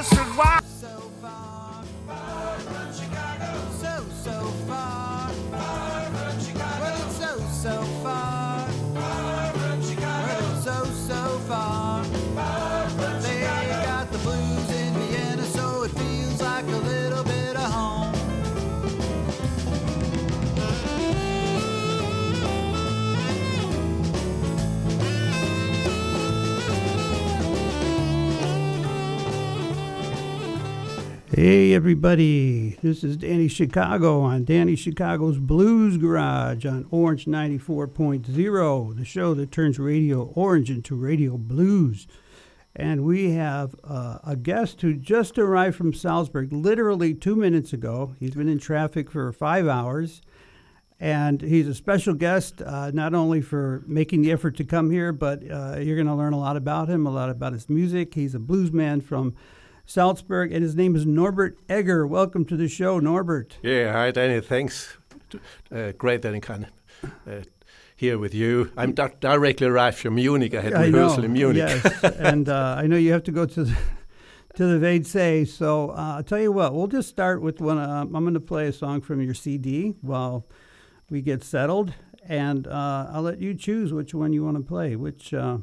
Harrison White. So far. Hey, everybody. This is Danny Chicago on Danny Chicago's Blues Garage on Orange 94.0, the show that turns Radio Orange into Radio Blues. And we have uh, a guest who just arrived from Salzburg literally two minutes ago. He's been in traffic for five hours. And he's a special guest, uh, not only for making the effort to come here, but uh, you're going to learn a lot about him, a lot about his music. He's a blues man from Salzburg, and his name is Norbert Egger. Welcome to the show, Norbert. Yeah, hi Danny. Thanks. Uh, great that I can uh, here with you. I'm di- directly arrived from Munich. I had I rehearsal know, in Munich. Yes, and uh, I know you have to go to the, to the Vade Say. So uh, I'll tell you what, we'll just start with one. Uh, I'm going to play a song from your CD while we get settled, and uh, I'll let you choose which one you want to play. Which uh,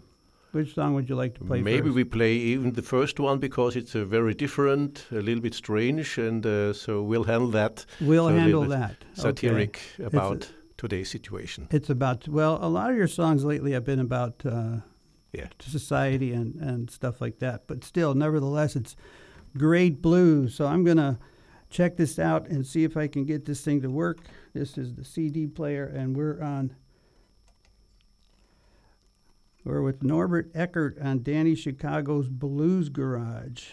which song would you like to play? Maybe first? we play even the first one because it's uh, very different, a little bit strange, and uh, so we'll handle that. We'll so handle that. Satiric Okay. about today's situation. It's about well, a lot of your songs lately have been about uh, Yeah. society and and stuff like that. But still, nevertheless, it's great blues. So I'm gonna check this out and see if I can get this thing to work. This is the CD player, and we're on. We're with Norbert Egger on Danny Chicago's Blues Garage.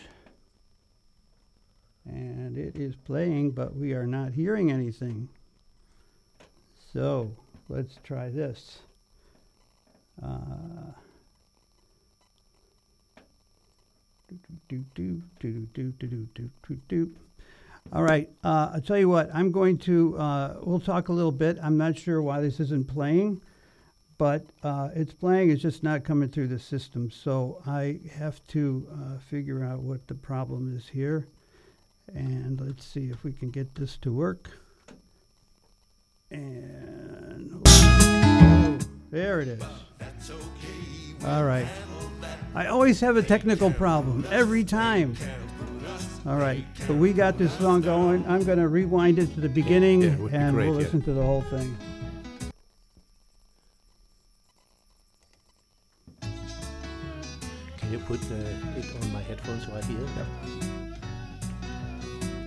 And it is playing, but we are not hearing anything. So let's try this. Uh, all right. Uh, I'll tell you what, I'm going to, uh, we'll talk a little bit. I'm not sure why this isn't playing but uh, it's playing. It's just not coming through the system. So I have to uh, figure out what the problem is here, and let's see if we can get this to work. And oh, there it is. All right. I always have a technical problem every time. All right, but we got this song going. I'm going to rewind it to the beginning, Yeah, it would be and great, we'll yeah. listen to the whole thing. Put uh, it on my headphones right here. hear?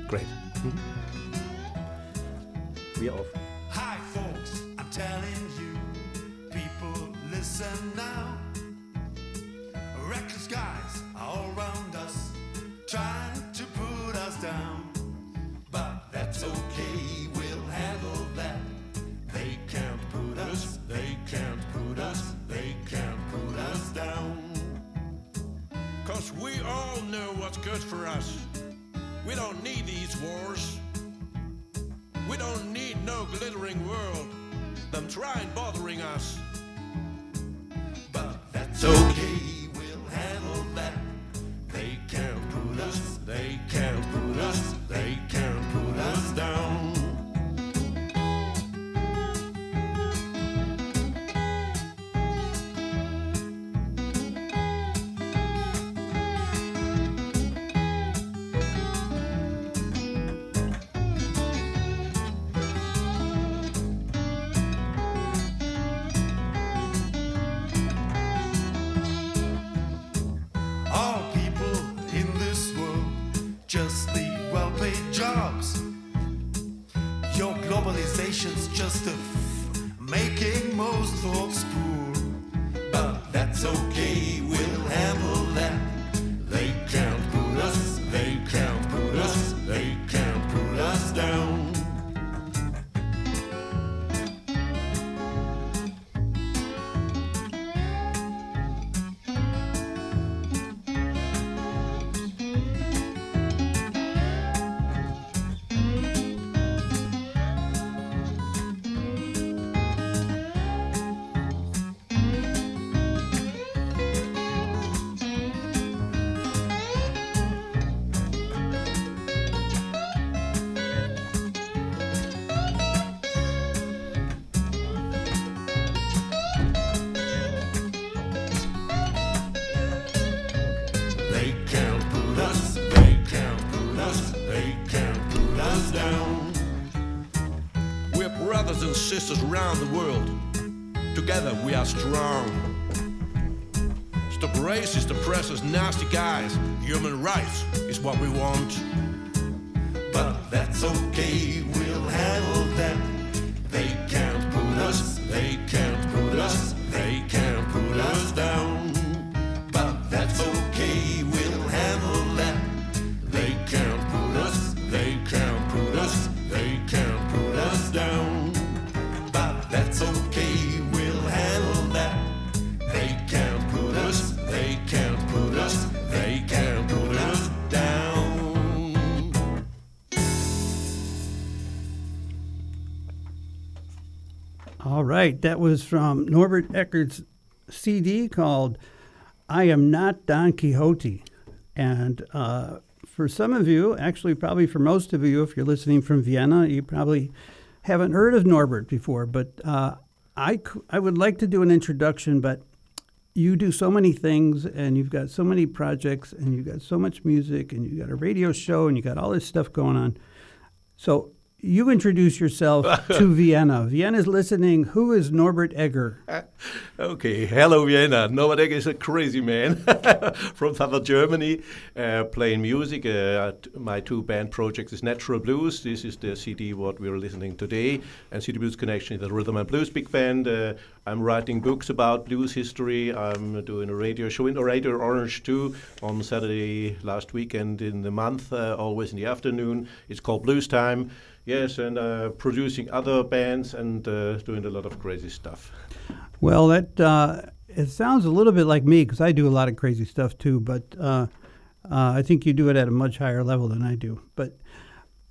Great. Mhm. We are off. Hi, folks, I'm telling you, people, listen now. Reckless guys are all around us, trying to put us down. But that's okay, we'll handle that. They can't put us, they can't Cause we all know what's good for us. We don't need these wars. We don't need no glittering world. Them trying bothering us. But that's okay, we'll handle that. Strong. Stop racist, oppressors, nasty guys. Human rights is what we want. Right, that was from Norbert Egger's CD called "I Am Not Don Quixote," and uh, for some of you, actually, probably for most of you, if you're listening from Vienna, you probably haven't heard of Norbert before. But uh, I I would like to do an introduction, but you do so many things, and you've got so many projects, and you've got so much music, and you've got a radio show, and you've got all this stuff going on. So you introduce yourself to Vienna. Vienna is listening. Who is Norbert Egger? Okay, hello Vienna. Norbert Egger is a crazy man from southern Germany, uh, playing music. Uh, my two band projects is Natural Blues. This is the CD what we're listening today, and City Blues Connection is the rhythm and blues big band. Uh, I'm writing books about blues history. I'm doing a radio show in Radio Orange too on Saturday last weekend in the month, uh, always in the afternoon. It's called Blues Time. Yes, and uh, producing other bands and uh, doing a lot of crazy stuff. Well, that uh, it sounds a little bit like me because I do a lot of crazy stuff too. But uh, uh, I think you do it at a much higher level than I do. But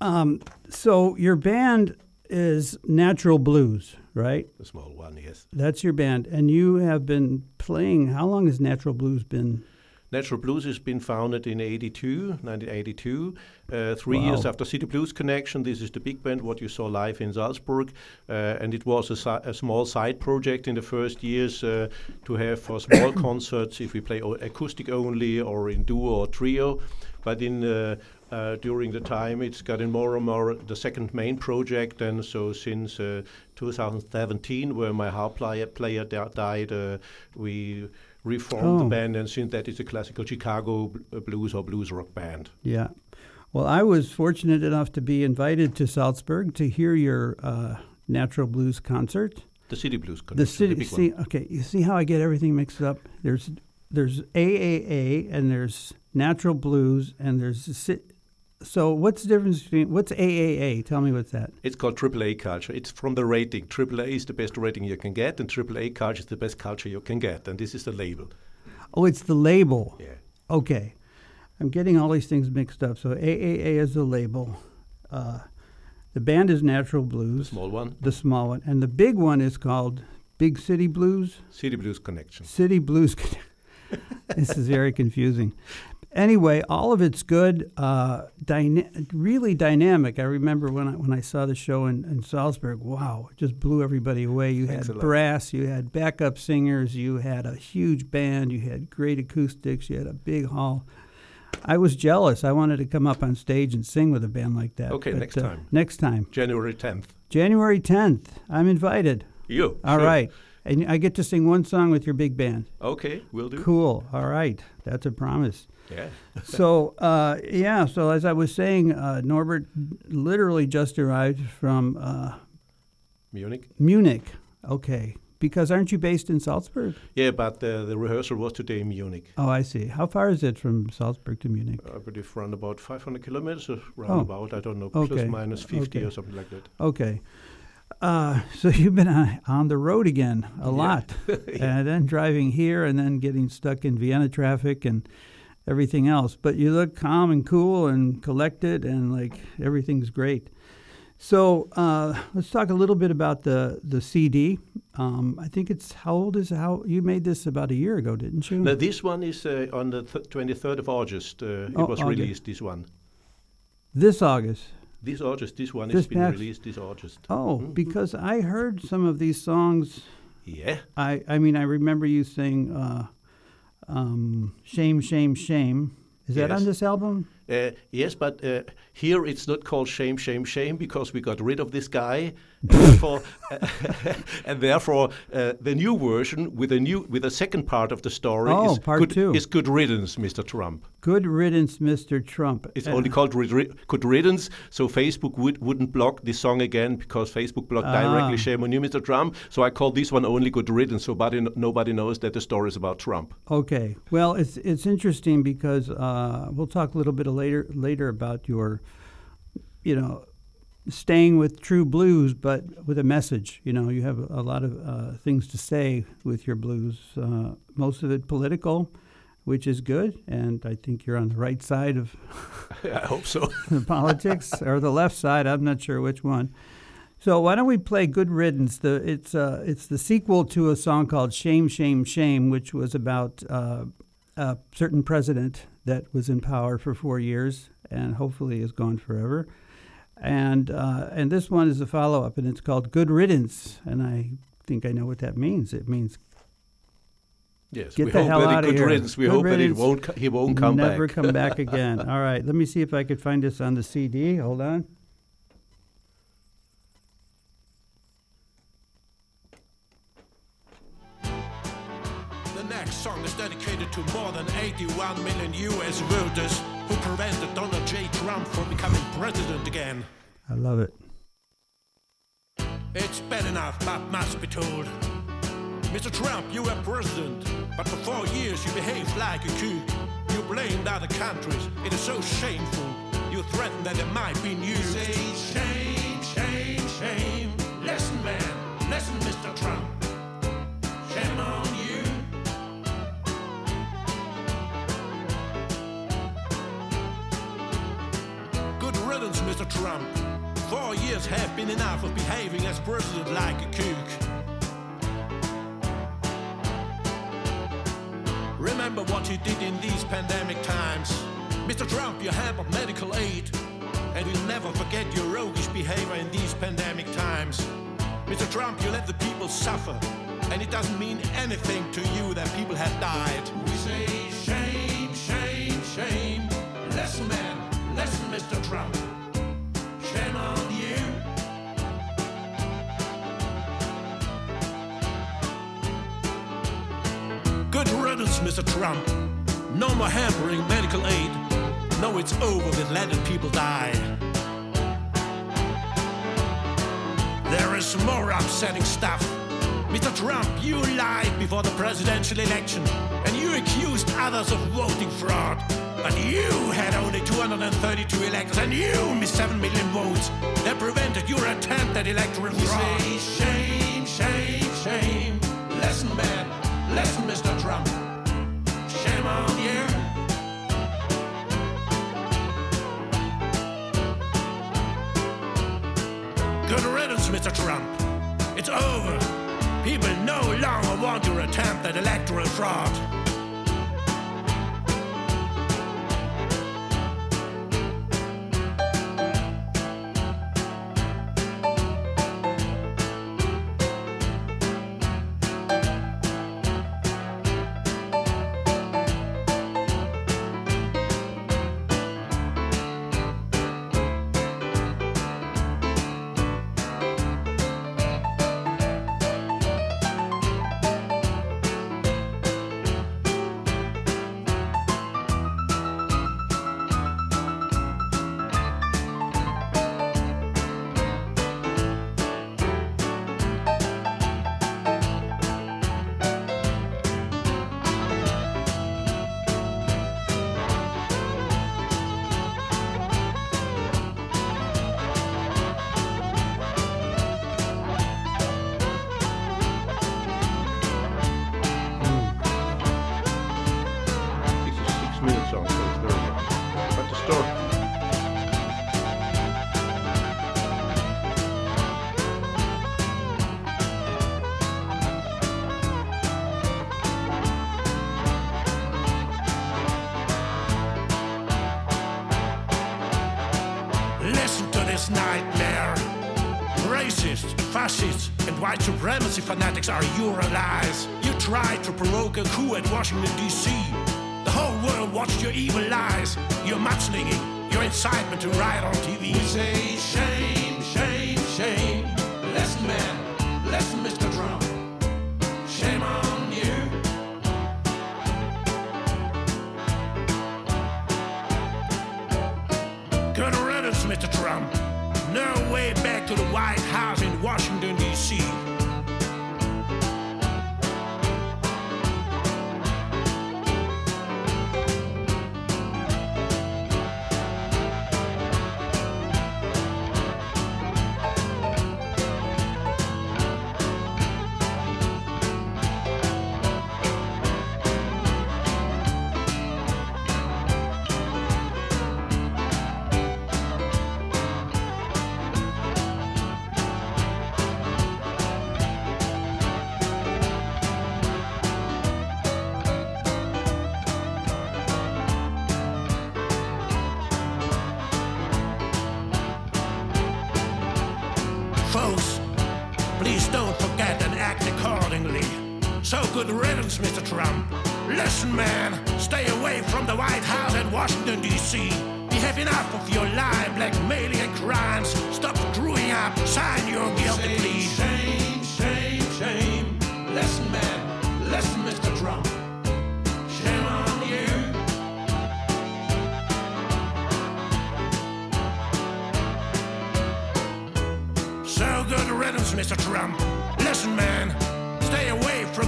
um, so your band is Natural Blues, right? The small one, yes. That's your band, and you have been playing. How long has Natural Blues been? Natural Blues has been founded in 82, 1982, uh, three Wow. years after City Blues Connection. This is the big band, what you saw live in Salzburg. Uh, and it was a, si- a small side project in the first years uh, to have for small concerts if we play o- acoustic only or in duo or trio. But in uh, uh, during the time, it's gotten more and more the second main project. And so since uh, 2017, where my harp player, player di- died, uh, we reformed the Oh. band, and since that is a classical Chicago uh, blues or blues rock band. Yeah. Well, I was fortunate enough to be invited to Salzburg to hear your uh, Natural Blues concert. The City Blues The Connection, city. big see, one. okay, you see how I get everything mixed up? There's there's AAA and there's Natural Blues and there's the so what's the difference between what's AAA? Tell me what's that? It's called AAA culture. It's from the rating. AAA is the best rating you can get, and AAA culture is the best culture you can get, and this is the label. Oh, it's the label. Yeah. Okay, I'm getting all these things mixed up. So AAA is the label. Uh, the band is Natural Blues. The small one, the small one, and the big one is called Big City Blues. City Blues Connection. City Blues. this is very confusing. Anyway, all of it's good, uh, dyna- really dynamic. I remember when I when I saw the show in, in Salzburg. Wow, it just blew everybody away. You Thanks had brass, you had backup singers, you had a huge band, you had great acoustics, you had a big hall. I was jealous. I wanted to come up on stage and sing with a band like that. Okay, but, next uh, time. Next time, January 10th. January tenth. I'm invited. You. All sure. right, and I get to sing one song with your big band. Okay, we'll do. Cool. All right. That's a promise. Yeah. so, uh, yeah, so as I was saying, uh, Norbert literally just arrived from uh, Munich. Munich. Okay. Because aren't you based in Salzburg? Yeah, but uh, the rehearsal was today in Munich. Oh, I see. How far is it from Salzburg to Munich? I believe around about 500 kilometers, or round Oh. about, I don't know, Okay. plus minus 50 Okay. or something like that. Okay. Uh, so you've been on, on the road again a Yeah. lot, and then driving here, and then getting stuck in Vienna traffic and everything else. But you look calm and cool and collected, and like everything's great. So uh, let's talk a little bit about the the CD. Um, I think it's how old is? How you made this about a year ago, didn't you? This one is uh, on the 23rd of August. Uh, it Oh, was August. released, this one. this August. This August, this one This has been past- released this August. Oh, Mhm. because I heard some of these songs Yeah. I, I mean, I remember you saying, uh, um, "Shame, shame, shame." Is that on this album? Uh, yes, but uh, here it's not called shame, shame, shame because we got rid of this guy, and therefore, and therefore uh, the new version with a new with a second part of the story Oh, is part good, two. is good riddance, Mr. Trump. Good riddance, Mr. Trump. It's Uh, only called good riddance, so Facebook would, wouldn't block this song again because Facebook blocked directly Ah. shame on you, Mr. Trump. So I call this one only good riddance, so nobody, nobody knows that the story is about Trump. Okay. Well, it's it's interesting because uh, we'll talk a little bit later later about your, you know, staying with true blues, but with a message. You know, you have a, lot of uh, things to say with your blues. Uh, most of it political, which is good, and I think you're on the right side of I hope so. the politics or the left side. I'm not sure which one. So why don't we play "Good Riddance"? The it's uh, it's the sequel to a song called "Shame, Shame, Shame," which was about uh, a certain president that was in power for four years and hopefully is gone forever. And uh, and this one is a follow up, and it's called "Good Riddance," and I think I know what that means. It means Yes, Get we the hope hell out of here. riddance. We Good hope that riddance. it won't, co- he won't come never back. come back again. All right, let me see if I could find this on the CD. Hold on. 81 million US voters who prevented Donald J. Trump from becoming president again. I love it. It's bad enough, but must be told. Mr. Trump, you were president, but for four years you behaved like a kook. You blamed other countries. It is so shameful. You threatened that it might be new. Say shame, shame, shame. Listen, man. Listen, Mr. Trump. Shame on riddance, Mr. Trump. Four years have been enough of behaving as president like a kook. Remember what you did in these pandemic times. Mr. Trump, you hampered medical aid. And we'll never forget your roguish behavior in these pandemic times. Mr. Trump, you let the people suffer. And it doesn't mean anything to you that people have died. We say shame, shame, shame. Listen, man, listen, Mr. Trump. Riddance, Mr. Trump. No more hampering medical aid. No, it's over with letting people die. There is more upsetting stuff. Mr. Trump, you lied before the presidential election, and you accused others of voting fraud. But you had only 232 electors, and you missed 7 million votes. That prevented your attempt at electoral fraud. We Say shame, shame, shame. Listen, man. Listen, Mr. Trump. Shame on you. Good riddance, Mr. Trump. It's over. People no longer want your attempt at electoral fraud. Listen to this nightmare. Racists, fascists, and white supremacy fanatics are your allies. You tried to provoke a coup at Washington, D.C. The whole world watched your evil lies, your mudslinging, your incitement to riot on TV. We say shame, shame, shame. Listen, man, listen. Mr. Trump. No way back to the White House in Washington, D.C.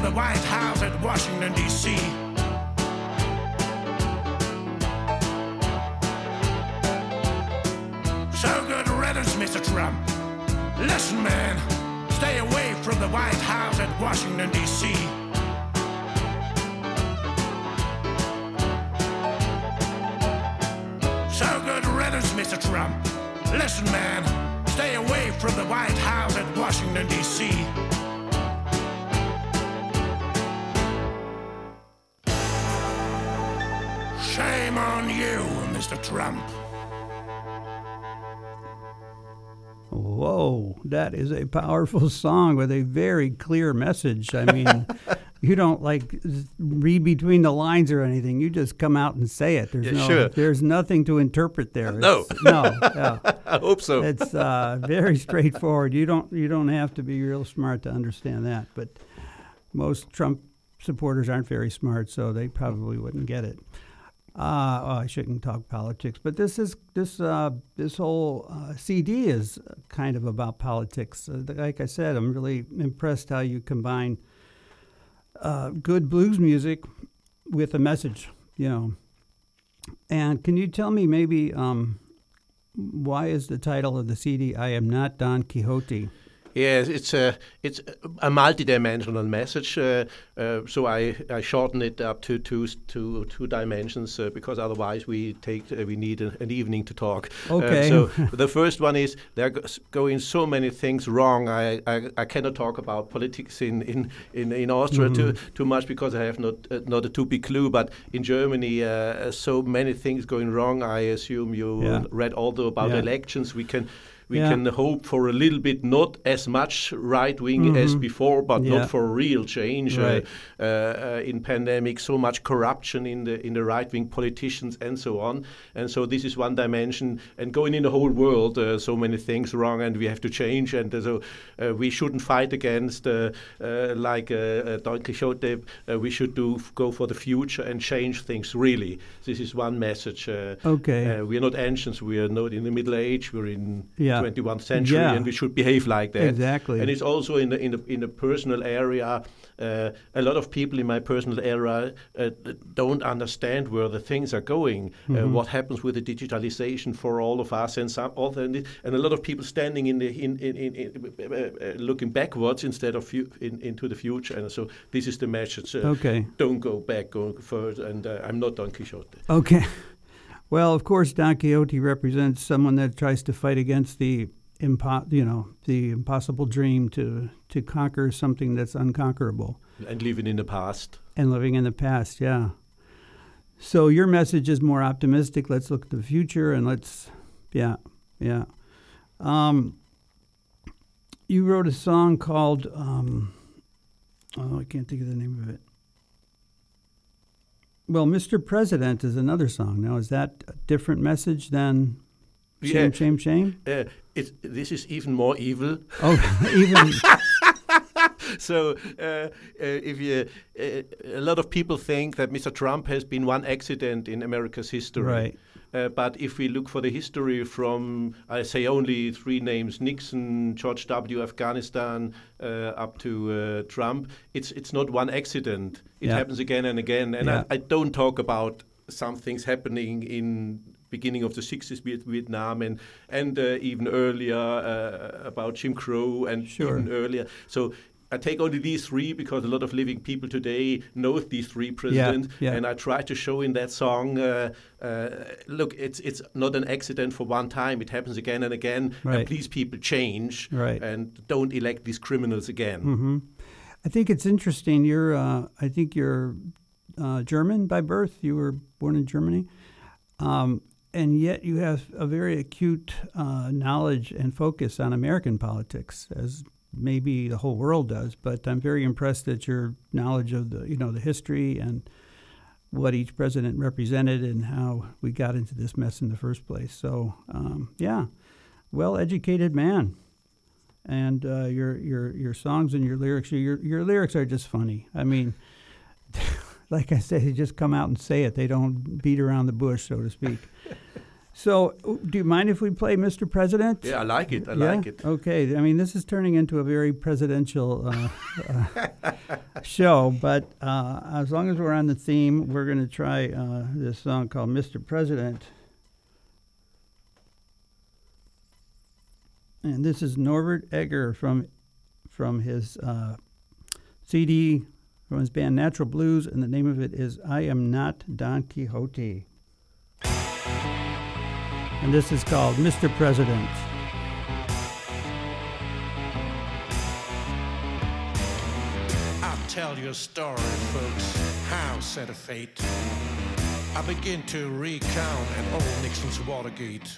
the White House at Washington, D.C. So good riddance, Mr. Trump. Listen, man, stay away from the White House at Washington, D.C. So good riddance, Mr. Trump. Listen, man, stay away from the White House at Washington, D.C. Mr. Trump. Whoa, that is a powerful song with a very clear message. I mean, you don't like read between the lines or anything. You just come out and say it. There's Yeah, no, sure. there's nothing to interpret there. No. It's- no, yeah. I hope so. it's uh, very straightforward. You don't you don't have to be real smart to understand that. But most Trump supporters aren't very smart, so they probably wouldn't get it. Uh, oh, I shouldn't talk politics, but this is this uh, this whole uh, CD is kind of about politics. Uh, like I said, I'm really impressed how you combine uh, good blues music with a message. You know, and can you tell me maybe um, why is the title of the CD "I Am Not Don Quixote"? Yes, it's a it's a multi-dimensional message. Uh, uh, so I, I shorten it up to two to two dimensions uh, because otherwise we take uh, we need a, an evening to talk. Uh, Okay. so the first one is there are going so many things wrong. I, I, I cannot talk about politics in in in, in Austria too Mm-hmm. too much because I have not uh, not a too big clue. But in Germany, uh, so many things going wrong. I assume you Yeah. read also about Yeah. elections. We can we Yeah. can hope for a little bit, not as much right wing as before, but. Yeah. not for real change. Right. Uh, uh, in pandemic, so much corruption in the in the right wing politicians and so on. And so this is one dimension. And going in the whole world, uh, so many things wrong, and we have to change. And uh, so uh, we shouldn't fight against uh, uh, like uh, uh, Don Quixote. Uh, we should do go for the future and change things really. This is one message. Uh, Okay. uh, we are not ancients. We are not in the Middle Age. We're in Yeah. 21st century, Yeah. and we should behave like that. Exactly. And it's also in the in the in the personal area. Uh, a lot of people in my personal area uh, don't understand where the things are going. Mm-hmm. Uh, what happens with the digitalization for all of us, and some and a lot of people standing in the in, in, in, in uh, uh, looking backwards instead of fu- in, into the future. And so this is the message. Okay. Don't go back, go further. And uh, I'm not Don Quixote. Okay. Well, of course, Don Quixote represents someone that tries to fight against the impo- you know, the impossible dream to to conquer something that's unconquerable And living in the past. and living in the past. Yeah. So your message is more optimistic. Let's look at the future and let's, yeah, yeah. Um, you wrote a song called, um, oh, I can't think of the name of it. Well, Mr. President is another song. Now, is that a different message than shame, Yeah. shame, shame? Uh, it, this is even more evil. Oh, even so uh, uh, if you, uh, a lot of people think that Mr. Trump has been one accident in America's history. Right. Uh, but if we look for the history from, I say only three names: Nixon, George W. Afghanistan, uh, up to uh, Trump. It's it's not one accident. It Yeah. happens again and again. And Yeah. I, I don't talk about some things happening in beginning of the 60s with Vietnam and and uh, even earlier uh, about Jim Crow and Sure. even earlier. So I take only these three because a lot of living people today know these three presidents, yeah. and I try to show in that song. Uh, uh, look, it's it's not an accident for one time; it happens again and again. Right. And please, people, change Right. and don't elect these criminals again. hmm I think it's interesting. You're, uh, I think you're uh, German by birth. You were born in Germany, um, and yet you have a very acute uh, knowledge and focus on American politics, as maybe the whole world does. But I'm very impressed at your knowledge of the, you know, the history and what each president represented and how we got into this mess in the first place. So, um, yeah, well-educated man and uh, your your your songs and your lyrics your your lyrics are just funny. I mean, like I said, they just come out and say it. They don't beat around the bush, so to speak. so, do you mind if we play Mr. President? Yeah, I like it. I Yeah? like it. Okay. I mean, this is turning into a very presidential uh, uh, show, but uh, as long as we're on the theme, we're going to try uh, this song called Mr. President. And this is Norbert Egger from from his uh, CD from his band Natural Blues, and the name of it is I Am Not Don Quixote. And this is called Mr. President. I'll tell you a story, folks. How set a fate. I begin to recount at old Nixon's Watergate.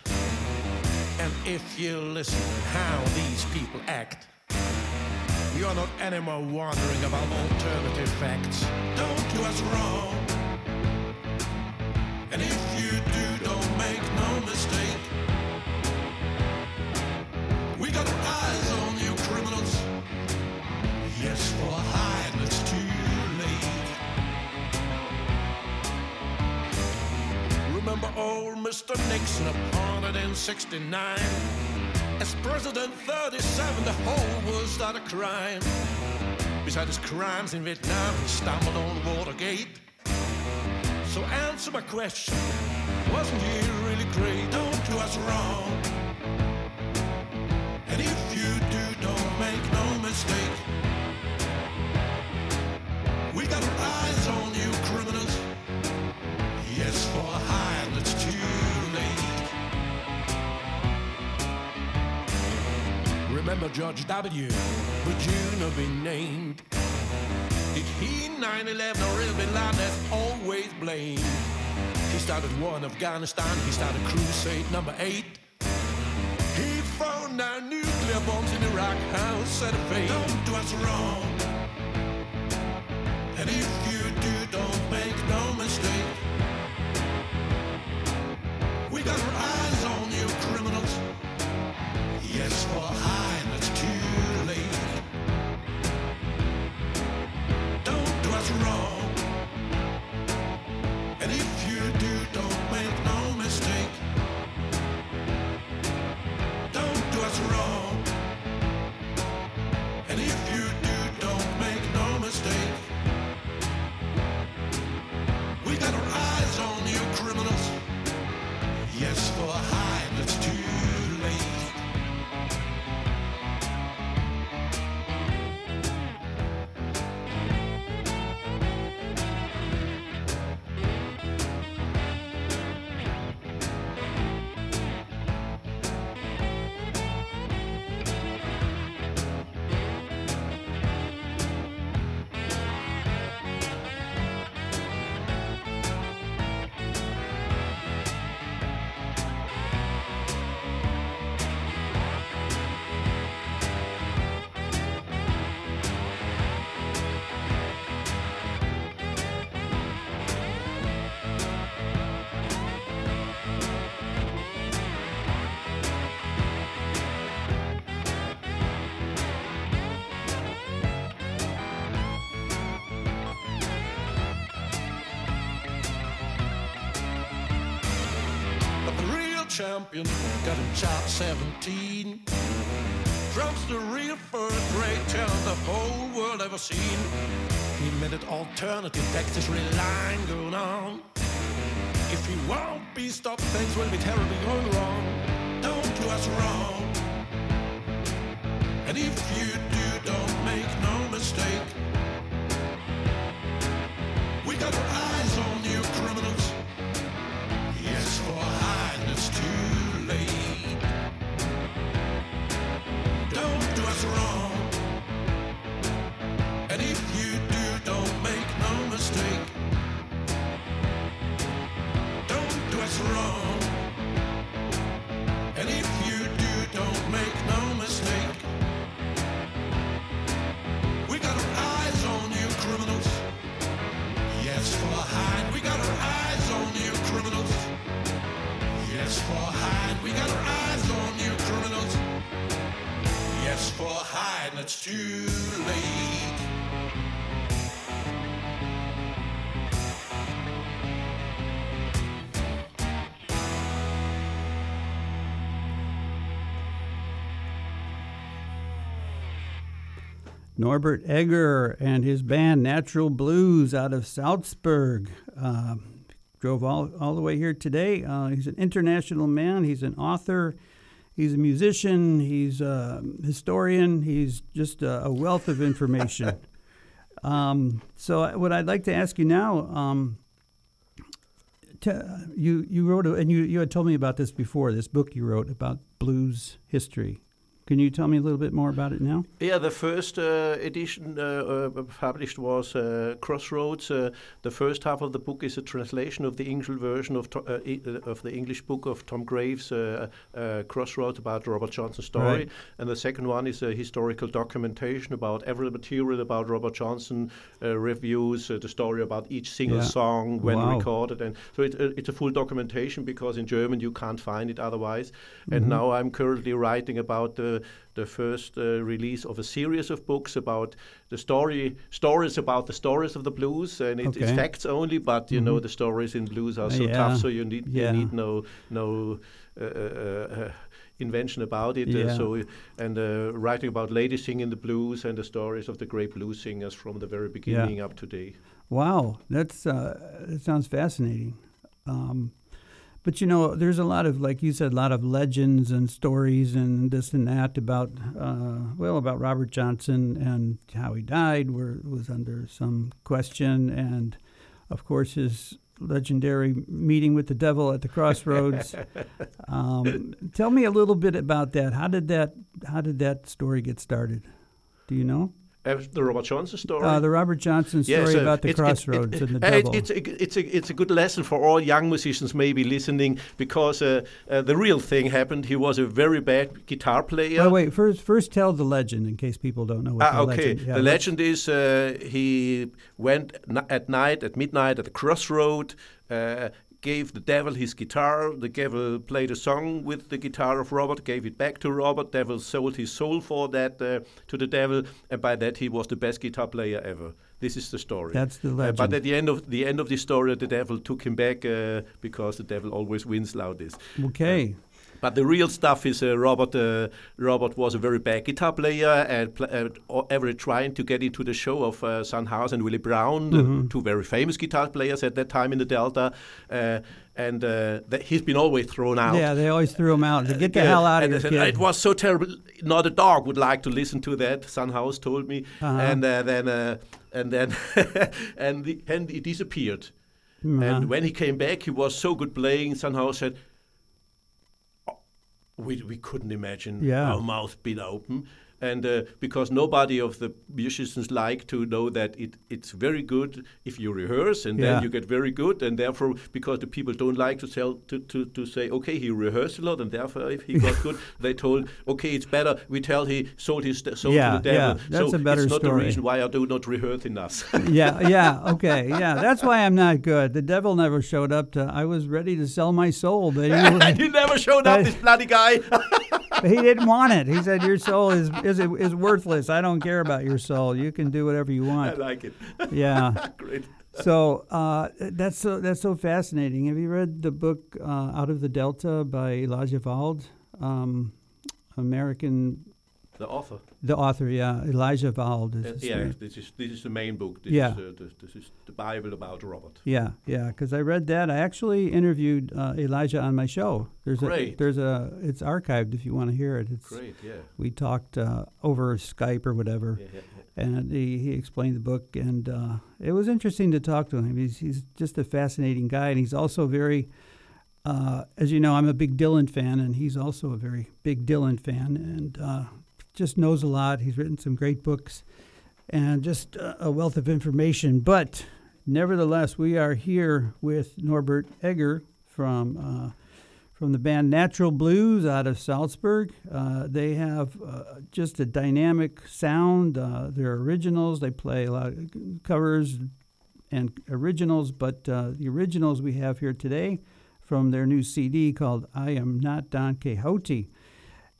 And if you listen how these people act, you're not anymore wondering about alternative facts. Don't do us wrong. Remember old Mr. Nixon appointed in 69? As President 37, the whole world started crying. Beside his crimes in Vietnam, he stumbled on Watergate. So answer my question, wasn't he really great? Don't do us wrong. And if you do, don't make no mistake. We got our eyes on you, criminals. Remember George W., would you not be named? Did he 9-11 or real Bin Laden that's always blamed? He started war in Afghanistan, he started crusade number eight. He found down nuclear bombs in Iraq, how said a fate. Don't do us wrong. And if you do, champion, got him chart 17. Drums the real first rate talent the whole world ever seen. He made it alternative, Texas line going on. If he won't be stopped, things will be terribly going wrong. Don't do us wrong. Norbert Egger and his band Natural Blues out of Salzburg. Uh, drove all, all the way here today. Uh, he's an international man. He's an author. He's a musician. He's a historian. He's just a, a wealth of information. um, so, what I'd like to ask you now, um, t- you you wrote a, and you you had told me about this before. This book you wrote about blues history. Can you tell me a little bit more about it now? Yeah, the first uh, edition uh, uh, published was uh, Crossroads. Uh, the first half of the book is a translation of the English version of to- of the English book of Tom Graves' uh, uh, Crossroads about Robert Johnson's story, Right. and the second one is a historical documentation about every material about Robert Johnson, uh, reviews, uh, the story about each single Yeah. song when Wow. recorded, and so it, uh, it's a full documentation because in German you can't find it otherwise. Mm-hmm. And now I'm currently writing about the the first uh, release of a series of books about the story stories about the stories of the blues, and it, it's Okay. Mm-hmm. facts only. But you know the stories in blues are so Yeah. tough, so you need Yeah. you need no no. Uh, uh, uh, invention about it Yeah. uh, so and uh, writing about lady singing the blues and the stories of the great blues singers from the very beginning up to date Wow, that's uh, that sounds fascinating. Um, but you know, there's a lot of, like you said, a lot of legends and stories and this and that about, uh, well, about Robert Johnson and how he died were, was under some question, and of course his legendary meeting with the devil at the crossroads. um, tell me a little bit about that. How did that How did that story get started? Do you know? Uh, the robert johnson story Uh, the Robert Johnson story Yes, uh, about the it's- it's- crossroads and the uh, devil. It's a, it's a it's a good lesson for all young musicians maybe listening because uh, uh, the real thing happened. He was a very bad guitar player. Wait, wait. First, first tell the legend in case people don't know what Ah, the okay. legend. yeah, the legend is uh, he went at night, at midnight, at the crossroad, uh, gave the devil his guitar. The devil played a song with the guitar of Robert, gave it back to Robert. Devil sold his soul for that uh, to the devil, and by that he was the best guitar player ever. This is the story. That's the Uh, legend. but at the end of the end of the story, the devil took him back uh, because the devil always wins loudest. Okay. But the real stuff is uh, Robert. Uh, Robert was a very bad guitar player and pl- uh, ever trying to get into the show of uh, Son House and Willie Brown, Mm-hmm. two very famous guitar players at that time in the Delta. Uh, and uh, that he's been always thrown out. Yeah, they always threw him out. Said, Get the hell out of and here, they said, kid. It was so terrible. Not a dog would like to listen to that. Son House told me, Uh-huh. and uh, then uh, and then and, the, and he disappeared. Uh-huh. And when he came back, he was so good playing. Son House said, "Oh, we, we couldn't imagine Yeah. our mouth being open. And uh, because nobody of the musicians like to know that it, it's very good if you rehearse and Yeah. then you get very good. And therefore, because the people don't like to tell to, to, to say, okay, he rehearsed a lot, and therefore, if he got good, they told, okay, it's better. We tell he sold his soul Yeah, to the devil. yeah, that's so a better it's not the reason why I do not rehearse enough. yeah, yeah, okay, yeah. That's why I'm not good. The devil never showed up to. I was ready to sell my soul, but and he, he never showed up, this bloody guy. He didn't want it. He said, "Your soul is is is worthless. I don't care about your soul. You can do whatever you want." I like it. Yeah. Great. so uh, that's so that's so fascinating. Have you read the book uh, Out of the Delta by Elijah Wald, um, American The author. the author? Yeah, Elijah Wald. Is Uh, yeah, name. this is this is the main book. This Yeah. is uh, the, this is the Bible about Robert. Yeah, yeah, because I read that. I actually interviewed uh, Elijah on my show. There's Great. a there's a it's archived if you want to hear it. It's Great, yeah. we talked uh, over Skype or whatever, yeah, yeah, yeah. and he, he explained the book, and uh, it was interesting to talk to him. He's he's just a fascinating guy, and he's also very, uh, as you know, I'm a big Dylan fan, and he's also a very big Dylan fan, and uh, just knows a lot. He's written some great books, and just a wealth of information. But nevertheless, we are here with Norbert Egger from. Uh, from the band Natural Blues out of Salzburg. Uh, they have uh, just a dynamic sound. Uh, they're originals. They play a lot of covers and originals, but uh, the originals we have here today from their new CD called I Am Not Don Quixote.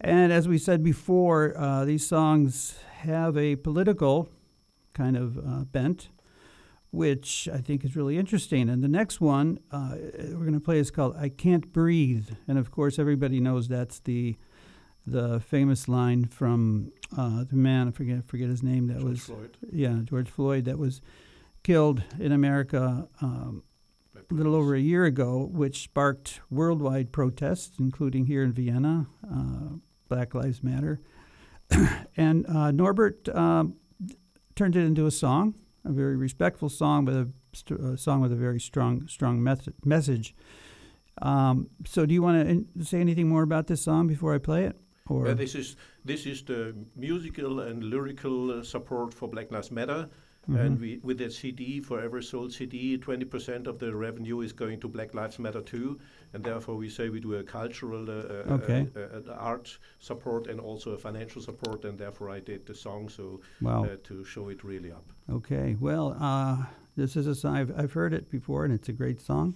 And as we said before, uh, these songs have a political kind of uh, bent which I think is really interesting. And the next one uh, we're going to play is called "I Can't Breathe," and of course, everybody knows that's the the famous line from uh, the man I forget forget his name that George was Floyd. yeah George Floyd that was killed in America. Um, a little over a year ago, which sparked worldwide protests, including here in Vienna, uh, Black Lives Matter. and uh, Norbert um, turned it into a song, a very respectful song, but a, a song with a very strong, strong mes- message. Um, so, do you want to say anything more about this song before I play it? Or this is this is the musical and lyrical uh, support for Black Lives Matter, Mm-hmm. and we with that CD for every sold CD, 20% of the revenue is going to Black Lives Matter too, and therefore we say we do a cultural, uh, uh, Okay. uh, uh, art support and also a financial support, and therefore I did the song so Wow. uh, to show it really up. Okay, well, uh, this is a song, I've, I've heard it before, and it's a great song.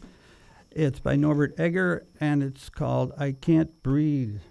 It's by Norbert Egger, and it's called I Can't Breathe.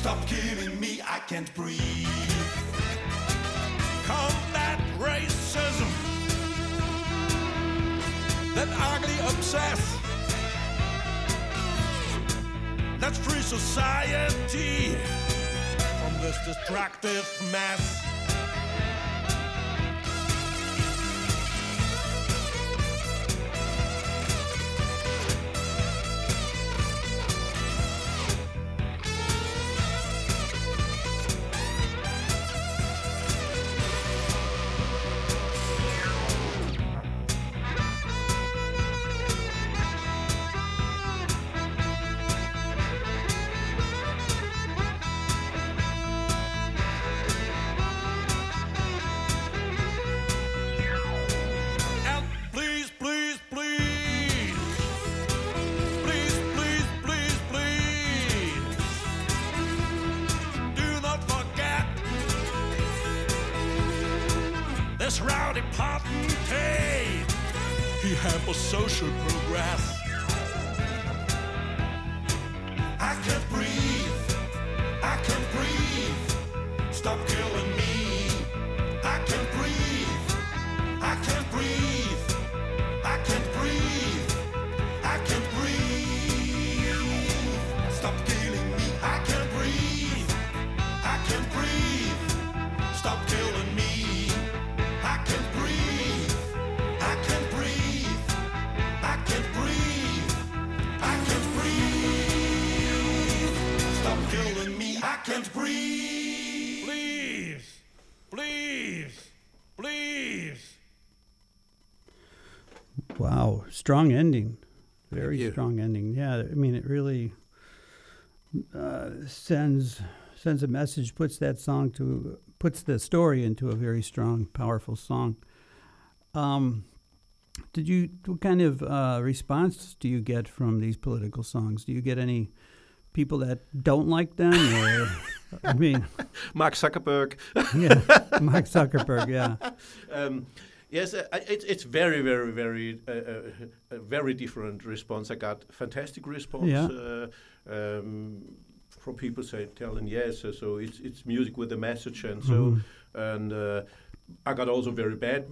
Stop killing me. I can't breathe. Combat racism. That ugly obsess. Let's free society from this destructive mess. Wow, strong ending. Very strong ending. Yeah, I mean it really uh, sends sends a message, puts that song to puts the story into a very strong, powerful song. Um, did you what kind of uh, response do you get from these political songs? Do you get any people that don't like them, or I mean, Mark Zuckerberg. yeah, Mark Zuckerberg, yeah, Um, yes, uh, I- it's it's very very very uh, uh, very different response. I got fantastic response. Yeah. Uh, um, from people say telling yes, uh, so it's it's music with a message, and so Mhm. and. Uh, I got also very bad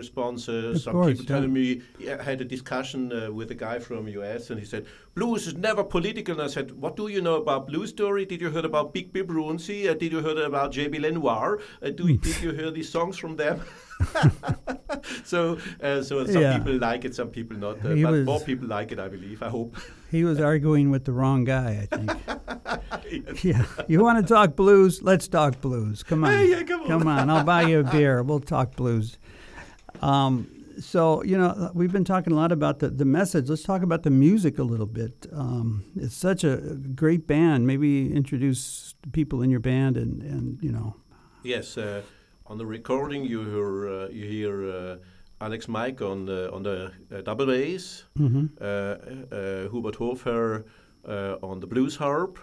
responses. Of some course, people yeah. telling me yeah, I had a discussion uh, with a guy from US, and he said blues is never political. And I said, What do you know about blues story? Did you heard about Big Bill Broonzy? Uh, did you heard about J.B. Lenoir? Uh, do, Hmm. did you hear these songs from them? so, uh, so some Yeah. people like it, some people not. Uh, but was- more people like it, I believe. I hope. he was arguing with the wrong guy, I think. Yes. Yeah, you want to talk blues? Let's talk blues. Come on, Hey, yeah, come on. come on. I'll buy you a beer. We'll talk blues. Um, so you know, we've been talking a lot about the the message. Let's talk about the music a little bit. Um, it's such a great band. Maybe introduce people in your band, and and you know, Yes, uh, on the recording you hear uh, you hear uh, Alex Mike on the on the uh, double bass, uh, uh, Hubert Hofer uh, on the blues harp.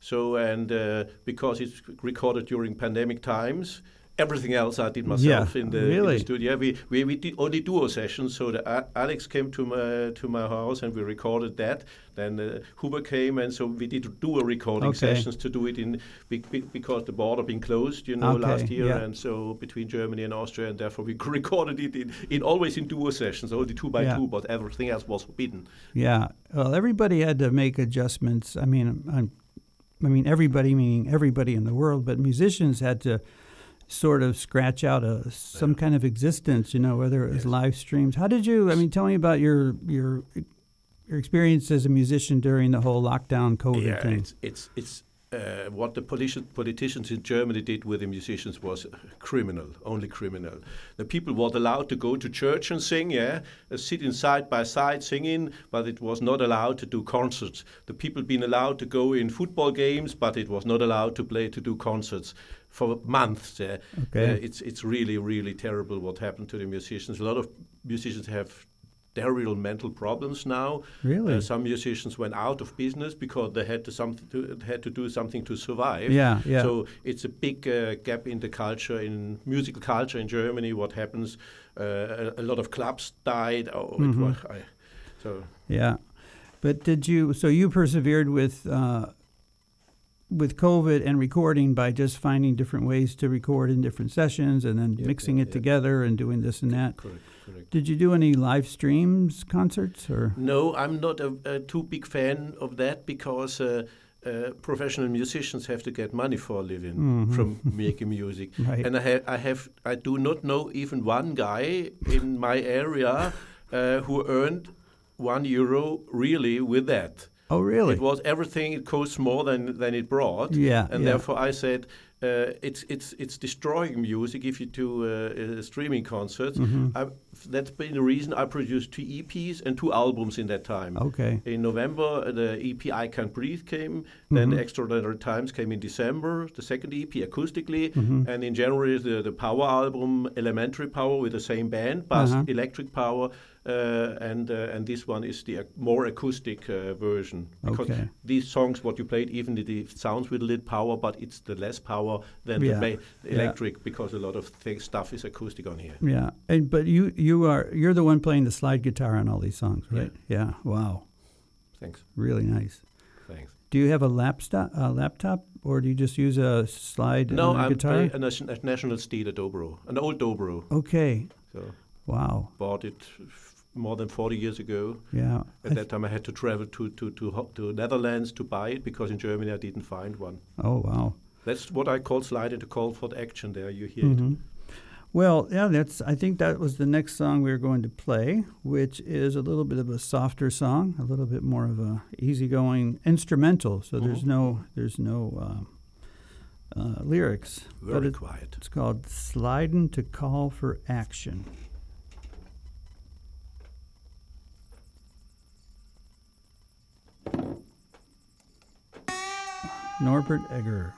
So and uh, because it's recorded during pandemic times, everything else I did myself Yeah, in, the, in the studio. We, we we did only duo sessions. So the, A- Alex came to my to my house and we recorded that. Then uh, Hubert came and so we did duo recording Okay. sessions to do it in be, be, because the border been closed, you know, Okay, last year, yeah. and so between Germany and Austria, and therefore we recorded it in, in always in duo sessions, only two by Yeah. two, but everything else was forbidden. yeah. Well, everybody had to make adjustments. I mean, I'm, I mean, everybody meaning everybody in the world, but musicians had to sort of scratch out a some kind of existence. You know, whether it was Yes. live streams. How did you? I mean, tell me about your your your experience as a musician during the whole lockdown COVID yeah, thing. it's it's it's uh, what the politi- politicians in Germany did with the musicians was criminal, only criminal. The people were allowed to go to church and sing, yeah, uh, sitting side by side singing, but it was not allowed to do concerts. The people been allowed to go in football games, but it was not allowed to play to do concerts for months. Yeah. Okay. Uh, it's it's really really terrible what happened to the musicians. A lot of musicians have terrible mental problems now. Really? Uh, some musicians went out of business because they had to something to, had to do something to survive. Yeah, yeah. So it's a big uh, gap in the culture, in musical culture in Germany. What happens? Uh, a, a lot of clubs died. Oh, it Mhm. was, I, so Yeah, but did you? So you persevered with uh, with COVID and recording by just finding different ways to record in different sessions and then Yeah, mixing yeah, it yeah. together and doing this and that. correct, correct. Did you do any live streams concerts or? No, I'm not a, a too big fan of that because uh, uh, professional musicians have to get money for a living Mhm. from making music. Right. And I have, I have, I do not know even one guy in my area uh, who earned one euro really with that. Oh, really? It was everything. It costs more than than it brought. Yeah, and yeah. therefore I said uh, it's it's it's destroying music if you do uh, uh, streaming concerts. Mhm. I, that's been the reason I produced two EPs and two albums in that time. Okay. In November, uh, the EP "I Can't Breathe" came. Then Mhm. "Extraordinary Times" came in December. The second EP acoustically, Mhm. and in January the the Power album "Elementary Power" with the same band, bass, Uh-huh. electric power, and uh, and this one is the ac- more acoustic uh, version because Okay. these songs what you played even it, it sounds with a little power, but it's the less power than Yeah. the ba- Yeah. electric because a lot of stuff is acoustic on here. Yeah, and but you you are you're the one playing the slide guitar on all these songs, right? Yeah. yeah. Wow. Thanks, Really nice. thanks. Do you have a laptop, a laptop, or do you just use a slide No, uh, I'm guitar? a, nation- a national steel a dobro, an old dobro. okay. So Wow. bought it more than 40 years ago. Yeah. At that time, I had to travel to to to, to Netherlands to buy it because in Germany I didn't find one. oh wow. That's what I call sliding to call for action. There, you hear it. Mhm. Well, yeah, that's. I think that was the next song we were going to play, which is a little bit of a softer song, a little bit more of a easygoing instrumental. So there's Mhm. no there's no uh, uh, lyrics. but Very it- quiet. It's called Sliding to Call for Action. Norbert Egger.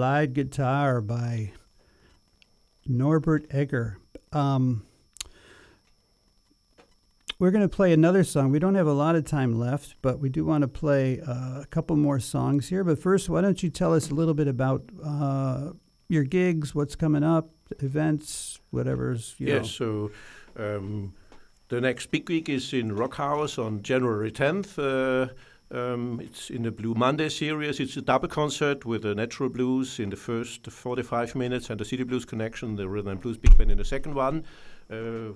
Slide Guitar by Norbert Egger. Um, we're going to play another song. We don't have a lot of time left, but we do want to play uh, a couple more songs here. But first, why don't you tell us a little bit about uh, your gigs, what's coming up, events, whatever's. You Yes, so um, the next big week is in Rock House on January 10th. Uh, um, it's in the Blue Monday series. It's a double concert with the Natural Blues in the first 45 minutes and the City Blues Connection, the Rhythm and Blues Big Band in the second one. Uh,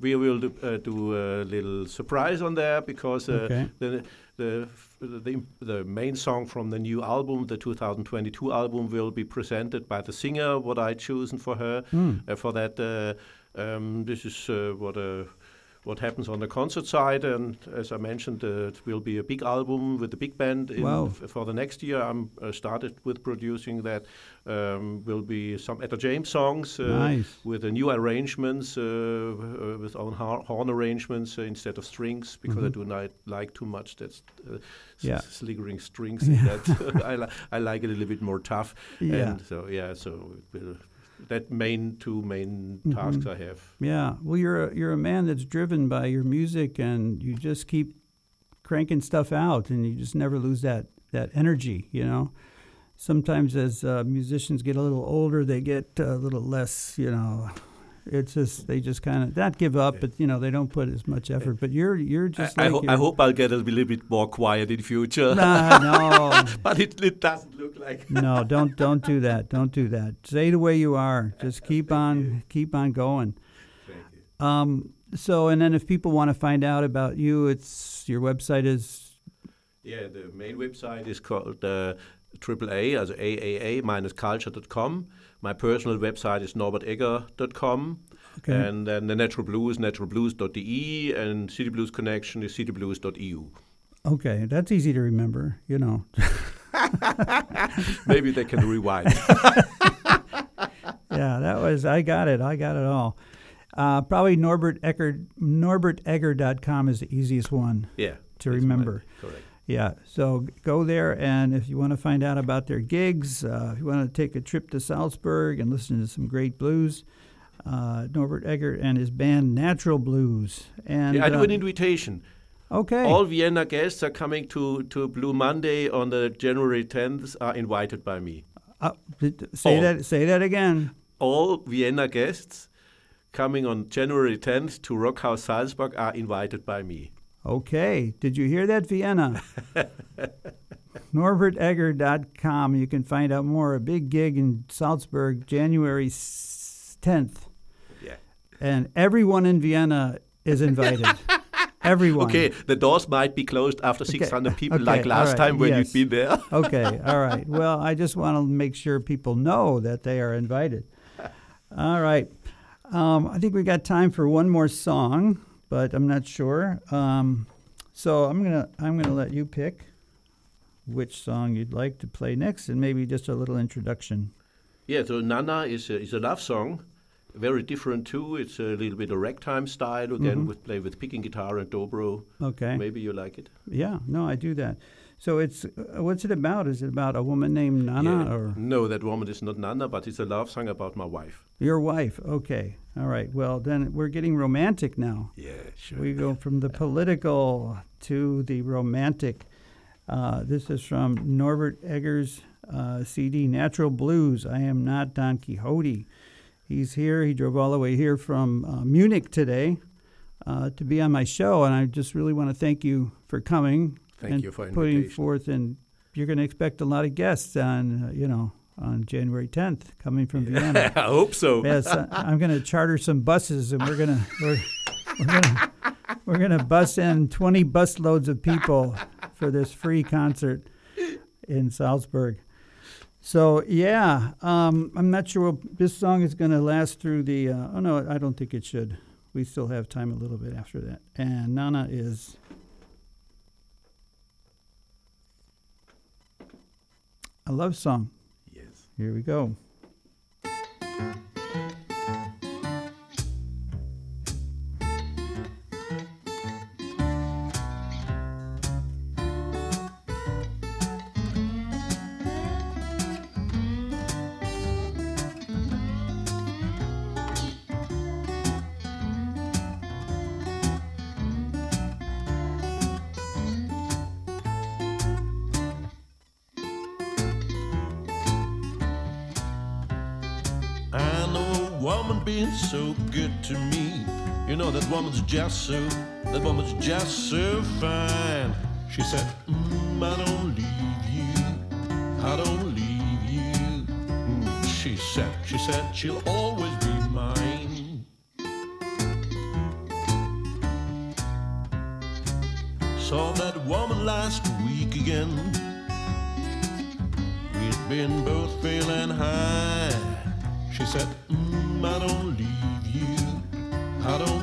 we will do, uh, do a little surprise on there because uh, Okay. the, the, the, the main song from the new album, the 2022 album, will be presented by the singer, what I chosen for her. Uh, for that, uh, um, this is uh, what uh, what happens on the concert side. And as I mentioned, uh, it will be a big album with the big band in Wow. f- for the next year. I'm uh, started with producing that. Um, will be some Etta James songs uh, Nice. with new arrangements, uh, uh, with own horn arrangements uh, instead of strings, because I do not like too much that. Yeah. sliggering strings. in that I, li- I like it a little bit more tough. Yeah. And so yeah, so it will, that main two main Mm-hmm. tasks I have. Yeah. Well, you're a, you're a man that's driven by your music, and you just keep cranking stuff out, and you just never lose that that energy. You know. Sometimes as uh, musicians get a little older, they get a little less. You know. It's just they just kind of not give up, but you know they don't put as much effort. But you're you're just I, I, ho- I hope I'll get a little bit more quiet in future. Nah, no, but it, it doesn't look like. no, don't don't do that. Don't do that. Stay the way you are. Just keep on keep on going. Um, so, and then if people want to find out about you, it's your website is Yeah, the main website is called uh, AAA, also AAA-culture.com. My personal website is norbertegger.com. Okay. And then the Natural Blues, naturalblues.de, and City Blues Connection is cityblues.eu. okay. That's easy to remember. You know. Maybe they can rewind. yeah, that was I got it. I got it all. Uh, probably Norbert Egger norbertegger.com is the easiest one. yeah. To remember. right, Correct. Yeah, so go there, and if you want to find out about their gigs, uh, if you want to take a trip to Salzburg and listen to some great blues, uh, Norbert Egger and his band Natural Blues. And Yeah, I do uh, an invitation. okay, All Vienna guests are coming to, to Blue Monday on the January 10th are invited by me. uh, say all. that. Say that again. All Vienna guests coming on January 10th to Rockhouse Salzburg are invited by me. Okay, did you hear that, Vienna? NorbertEgger.com. You can find out more. A big gig in Salzburg, January 10th. Yeah. And everyone in Vienna is invited. everyone. Okay, the doors might be closed after 600 people Okay, like last right, time when yes. you've been there. okay, all right. Well, I just want to make sure people know that they are invited. All right. Um, I think we got time for one more song, but I'm not sure. Um, so I'm gonna I'm gonna let you pick which song you'd like to play next, and maybe just a little introduction. Yeah, so Nana is a, is a love song, very different too. It's a little bit of ragtime style again, with play with picking guitar and dobro. Okay. Maybe you like it. Yeah. No, I do that. So it's uh, what's it about? Is it about a woman named Nana Yeah. or No, that woman is not Nana, but it's a love song about my wife. your wife? Okay. All right. Well, then we're getting romantic now. Yeah, sure. We go from the political to the romantic. Uh, this is from Norbert Egger's uh, CD, Natural Blues. I am not Don Quixote. He's here. He drove all the way here from uh, Munich today uh, to be on my show, and I just really want to thank you for coming. Thank and you for putting invitation. forth. And you're going to expect a lot of guests on, uh, you know, on January 10th coming from Vienna. I hope so. Yes, I'm going to charter some buses, and we're going to we're, we're going to we're going to bus in 20 bus loads of people for this free concert in Salzburg. So yeah, um, I'm not sure this song is going to last through the. Uh, oh no, I don't think it should. We still have time a little bit after that. And Nana is. A love song. Yes. Here we go. Woman's just so, that woman's just so fine. She said, mm, I don't leave you, I don't leave you. Mm, she said, she said she'll always be mine. Saw that woman last week again. We'd been both feeling high. She said, mm, I don't leave you, I don't.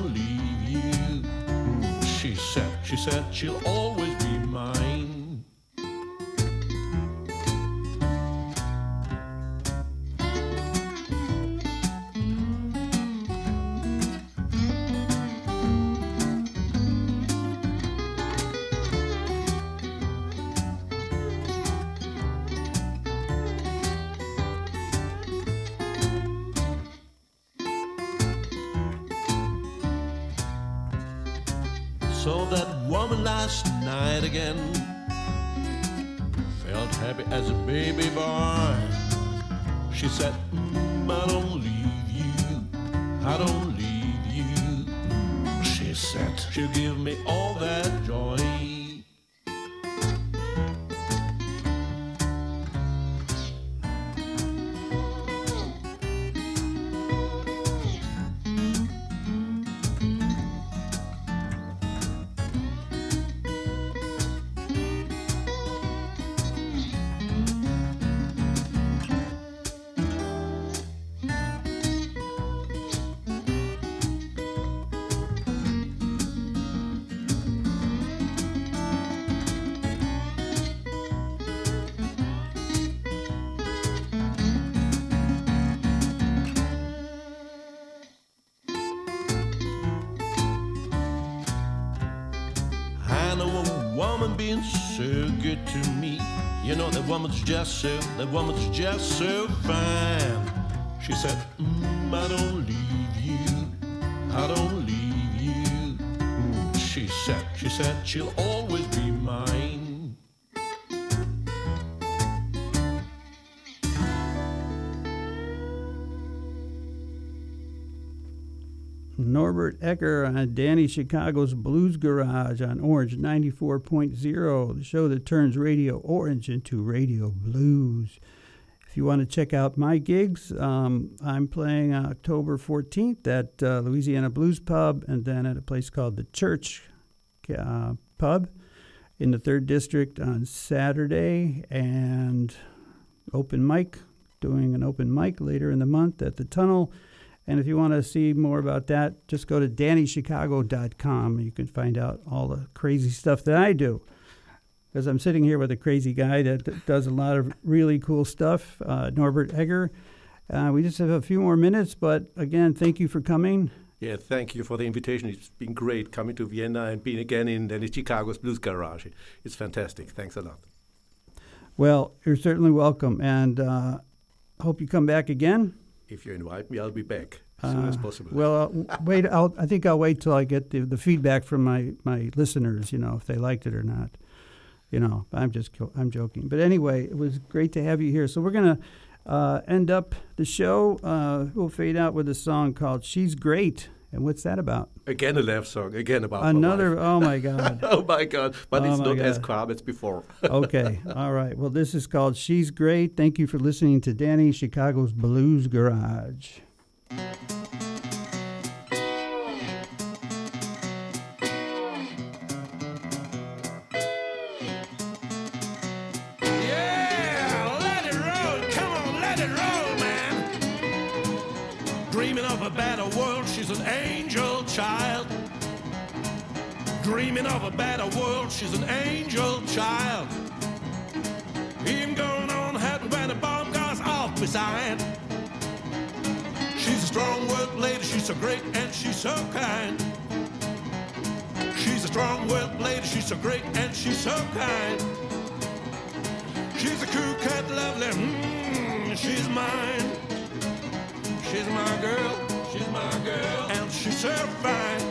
Said, she said, she'll always be last night again. Felt happy as a baby boy. She said, mm, I don't leave you. I don't leave you. She said, she'll give me all that joy. That woman's just so fine. She said, mm, I don't leave you, I don't leave you. Mm, She said, she said she'll Egger on Danny Chicago's Blues Garage on Orange 94.0, the show that turns Radio Orange into Radio Blues. If you want to check out my gigs, um, I'm playing October 14th at uh, Louisiana Blues Pub and then at a place called the Church uh, Pub in the 3rd District on Saturday and open mic, doing an open mic later in the month at the Tunnel. And if you want to see more about that, just go to DannyChicago.com. You can find out all the crazy stuff that I do. Because I'm sitting here with a crazy guy that does a lot of really cool stuff, uh, Norbert Egger. Uh, we just have a few more minutes, but again, thank you for coming. Yeah, thank you for the invitation. It's been great coming to Vienna and being again in the Chicago's Blues Garage. It's fantastic. Thanks a lot. Well, you're certainly welcome, and uh, hope you come back again. If you invite me, I'll be back as soon as Uh, possible. Well, uh, wait. I'll, I think I'll wait till I get the, the feedback from my, my listeners. You know, if they liked it or not. You know, I'm just I'm joking. But anyway, it was great to have you here. So we're gonna uh, end up the show. Uh, we'll fade out with a song called "She's Great." And what's that about? again, a love song. Again about my Another. wife. Oh my God. oh my God! But Oh it's my not as God. calm as before. okay. All right. Well, this is called "She's Great." Thank you for listening to Danny Chicago's Blues Garage. Dreaming of a better world, she's an angel child. Even going on happy when the bomb goes off beside. She's a strong willed lady, she's so great and she's so kind. She's a strong willed lady, she's so great and she's so kind. She's a cool cat, lovely. Mm, she's mine. She's my girl. She's my girl. And she's so fine.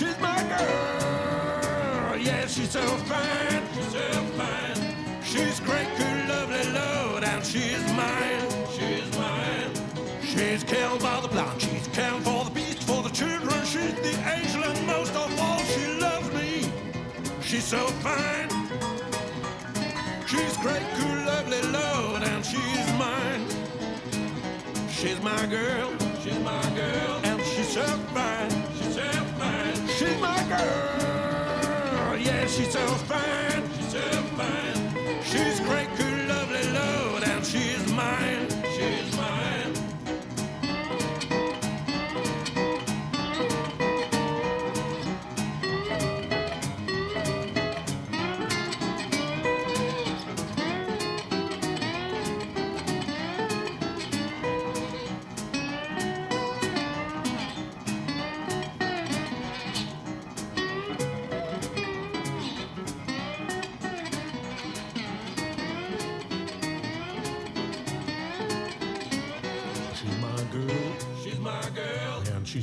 She's my girl. Yeah, she's so fine. She's so fine. She's great, cool, lovely, Lord, and she's mine. She's mine. She's killed by the blind. She's caring for the beast, for the children. She's the angel, and most of all, she loves me. She's so fine. She's great, cool, lovely, Lord, and she's mine. She's my girl, she's my girl, and she's so fine, she's so fine, she's so fine.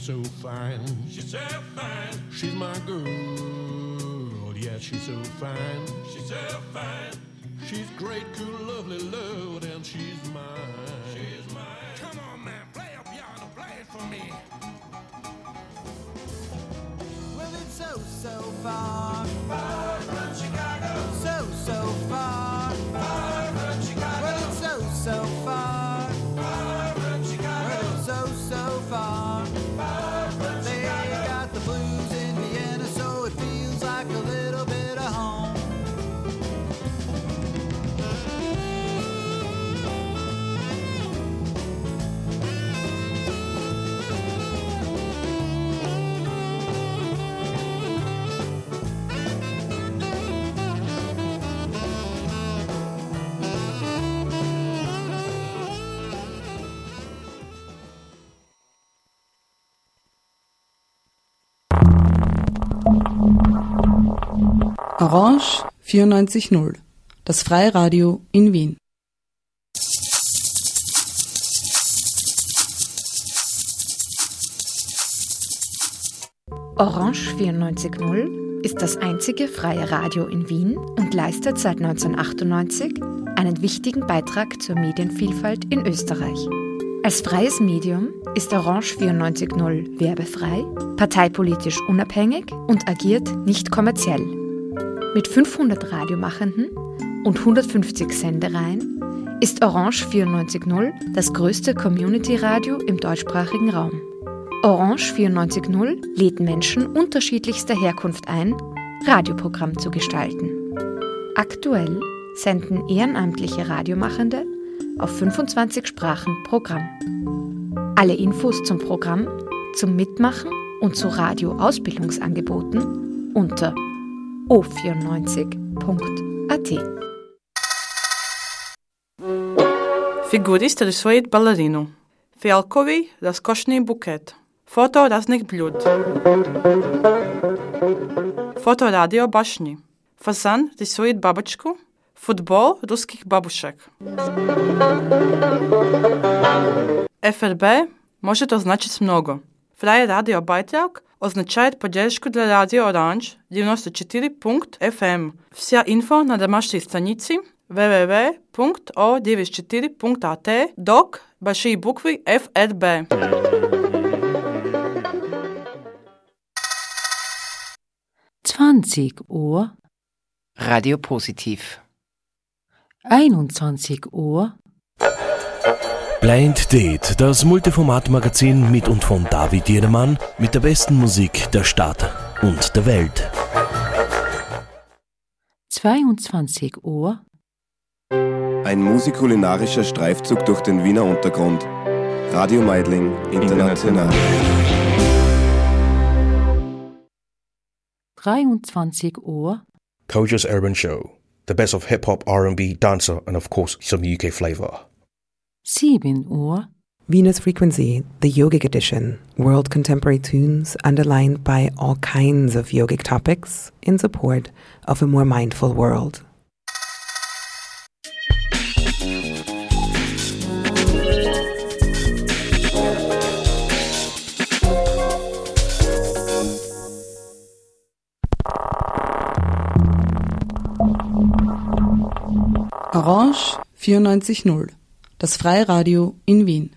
So fine. She's so fine. She's my girl. Yeah, she's so fine. She's so fine. She's great, cool, lovely, Lord, and she's mine. She's mine. Come on, man, play a piano, play it for me. Well, it's so, so far. 94.0, das Freiradio in Wien. Orange 94.0 ist das einzige freie Radio in Wien und leistet seit 1998 einen wichtigen Beitrag zur Medienvielfalt in Österreich. Als freies Medium ist Orange 94.0 werbefrei, parteipolitisch unabhängig und agiert nicht kommerziell. Mit 500 Radiomachenden und 150 Sendereien ist Orange 94.0 das größte Community-Radio im deutschsprachigen Raum. Orange 94.0 lädt Menschen unterschiedlichster Herkunft ein, Radioprogramm zu gestalten. Aktuell senden ehrenamtliche Radiomachende auf 25 Sprachen Programm. Alle Infos zum Programm, zum Mitmachen und zu Radioausbildungsangeboten unter o94.at. Figurist arī svojīt balerīnu. Fialkovī raskošný buket. Foto raznih bljud. Foto radio bašni. Fazan risuit babočku. Futbol ruskih babušek. FRB može to značiti mnogo. Fraje radio bajtrauk означает поддержку для радио Оранж 94.fm. Вся инфо на домашней странице www.o94.at док большие буквы ФРБ. Zwanzig Uhr, Radio Positiv. 21 Uhr, Blind Date, das Multiformat-Magazin mit und von David Jedermann mit der besten Musik der Stadt und der Welt. 22 Uhr, Ein musikulinarischer Streifzug durch den Wiener Untergrund. Radio Meidling International. 23 Uhr, Koja's Urban Show. The best of hip hop, R&B, dancer, and of course some UK flavor. 7 Uhr, Venus Frequency, the yogic edition, world contemporary tunes underlined by all kinds of yogic topics in support of a more mindful world. Orange 94.0, das Freiradio in Wien.